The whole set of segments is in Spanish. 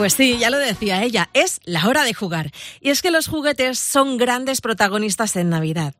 Pues sí, ya lo decía ella, es la hora de jugar. Y es que los juguetes son grandes protagonistas en Navidad.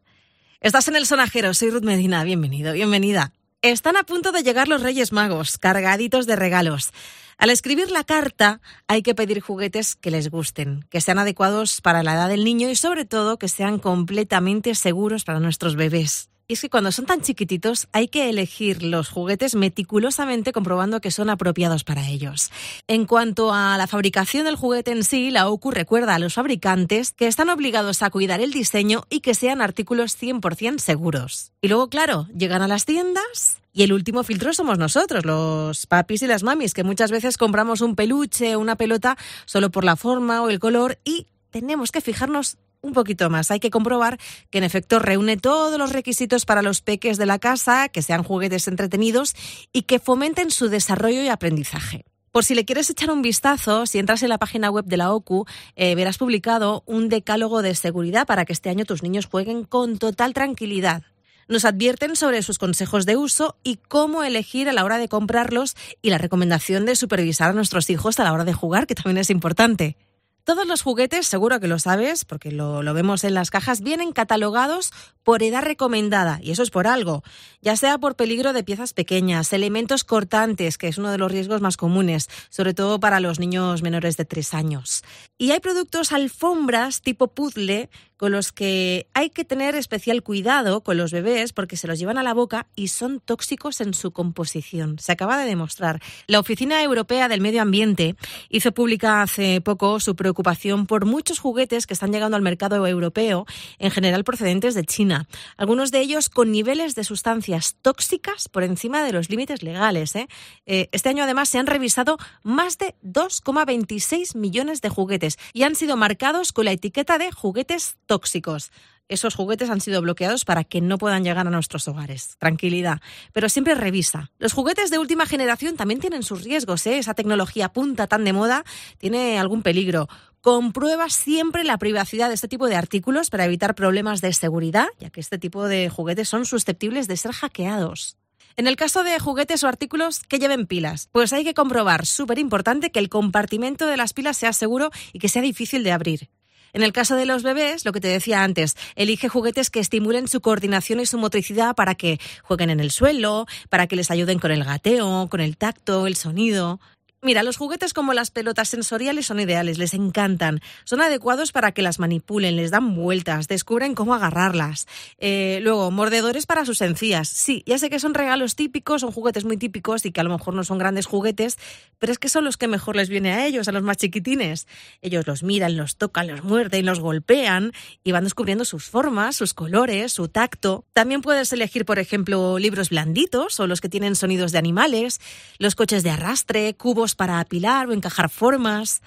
Estás en el sonajero, soy Ruth Medina, bienvenido, bienvenida. Están a punto de llegar los Reyes Magos, cargaditos de regalos. Al escribir la carta hay que pedir juguetes que les gusten, que sean adecuados para la edad del niño y sobre todo que sean completamente seguros para nuestros bebés. Y es que cuando son tan chiquititos hay que elegir los juguetes meticulosamente comprobando que son apropiados para ellos. En cuanto a la fabricación del juguete en sí, la OCU recuerda a los fabricantes que están obligados a cuidar el diseño y que sean artículos 100% seguros. Y luego, claro, llegan a las tiendas y el último filtro somos nosotros, los papis y las mamis, que muchas veces compramos un peluche o una pelota solo por la forma o el color y tenemos que fijarnos un poquito más. Hay que comprobar que en efecto reúne todos los requisitos para los peques de la casa, que sean juguetes entretenidos y que fomenten su desarrollo y aprendizaje. Por si le quieres echar un vistazo, si entras en la página web de la OCU, eh, verás publicado un decálogo de seguridad para que este año tus niños jueguen con total tranquilidad. Nos advierten sobre sus consejos de uso y cómo elegir a la hora de comprarlos y la recomendación de supervisar a nuestros hijos a la hora de jugar, que también es importante. Todos los juguetes, seguro que lo sabes, porque lo, vemos en las cajas, vienen catalogados por edad recomendada, y eso es por algo, ya sea por peligro de piezas pequeñas, elementos cortantes, que es uno de los riesgos más comunes, sobre todo para los niños menores de tres años. Y hay productos alfombras tipo puzzle con los que hay que tener especial cuidado con los bebés porque se los llevan a la boca y son tóxicos en su composición. Se acaba de demostrar. La Oficina Europea del Medio Ambiente hizo pública hace poco su preocupación por muchos juguetes que están llegando al mercado europeo, en general procedentes de China. Algunos de ellos con niveles de sustancias tóxicas por encima de los límites legales. ¿eh? Eh, este año además se han revisado más de 2,26 millones de juguetes y han sido marcados con la etiqueta de juguetes tóxicos. Esos juguetes han sido bloqueados para que no puedan llegar a nuestros hogares. Tranquilidad. Pero siempre revisa. Los juguetes de última generación también tienen sus riesgos. ¿eh? Esa tecnología punta tan de moda tiene algún peligro. Comprueba siempre la privacidad de este tipo de artículos para evitar problemas de seguridad, ya que este tipo de juguetes son susceptibles de ser hackeados. En el caso de juguetes o artículos que lleven pilas, pues hay que comprobar, súper importante, que el compartimento de las pilas sea seguro y que sea difícil de abrir. En el caso de los bebés, lo que te decía antes, elige juguetes que estimulen su coordinación y su motricidad para que jueguen en el suelo, para que les ayuden con el gateo, con el tacto, el sonido. Mira, los juguetes como las pelotas sensoriales son ideales, les encantan. Son adecuados para que las manipulen, les dan vueltas, descubren cómo agarrarlas. Eh, luego, mordedores para sus encías. Sí, ya sé que son regalos típicos, son juguetes muy típicos y que a lo mejor no son grandes juguetes, pero es que son los que mejor les viene a ellos, a los más chiquitines. Ellos los miran, los tocan, los muerden, los golpean y van descubriendo sus formas, sus colores, su tacto. También puedes elegir, por ejemplo, libros blanditos o los que tienen sonidos de animales, los coches de arrastre, cubos para apilar o encajar formas.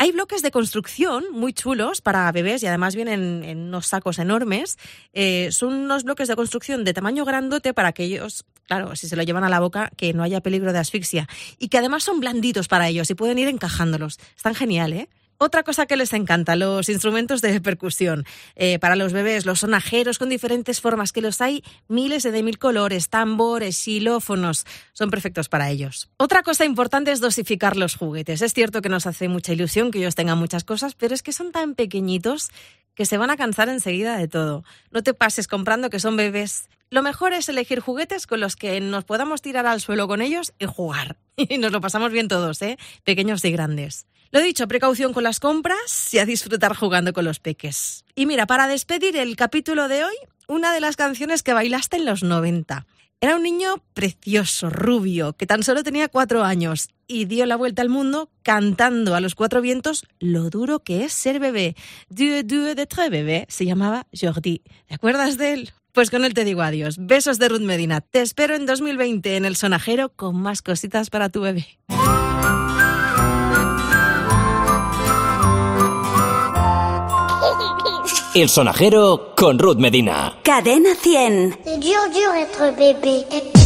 Hay bloques de construcción muy chulos para bebés y además vienen en unos sacos enormes. Eh, son unos bloques de construcción de tamaño grandote para que ellos, claro, si se lo llevan a la boca, que no haya peligro de asfixia. Y que además son blanditos para ellos y pueden ir encajándolos. Están genial, ¿eh? Otra cosa que les encanta, los instrumentos de percusión. Eh, para los bebés, los sonajeros con diferentes formas, que los hay miles de mil colores, tambores, xilófonos, son perfectos para ellos. Otra cosa importante es dosificar los juguetes. Es cierto que nos hace mucha ilusión que ellos tengan muchas cosas, pero es que son tan pequeñitos que se van a cansar enseguida de todo. No te pases comprando que son bebés. Lo mejor es elegir juguetes con los que nos podamos tirar al suelo con ellos y jugar. Y nos lo pasamos bien todos, ¿eh? Pequeños y grandes. Lo dicho, precaución con las compras y a disfrutar jugando con los peques. Y mira, para despedir el capítulo de hoy, una de las canciones que bailaste en los 90. Era un niño precioso, rubio, que tan solo tenía cuatro años y dio la vuelta al mundo cantando a los cuatro vientos lo duro que es ser bebé. Dieu, dieu de très bebé se llamaba Jordi. ¿Te acuerdas de él? Pues con él te digo adiós. Besos de Ruth Medina. Te espero en 2020 en el sonajero con más cositas para tu bebé. El sonajero con Ruth Medina. Cadena 100. C'est dur, dur être bébé.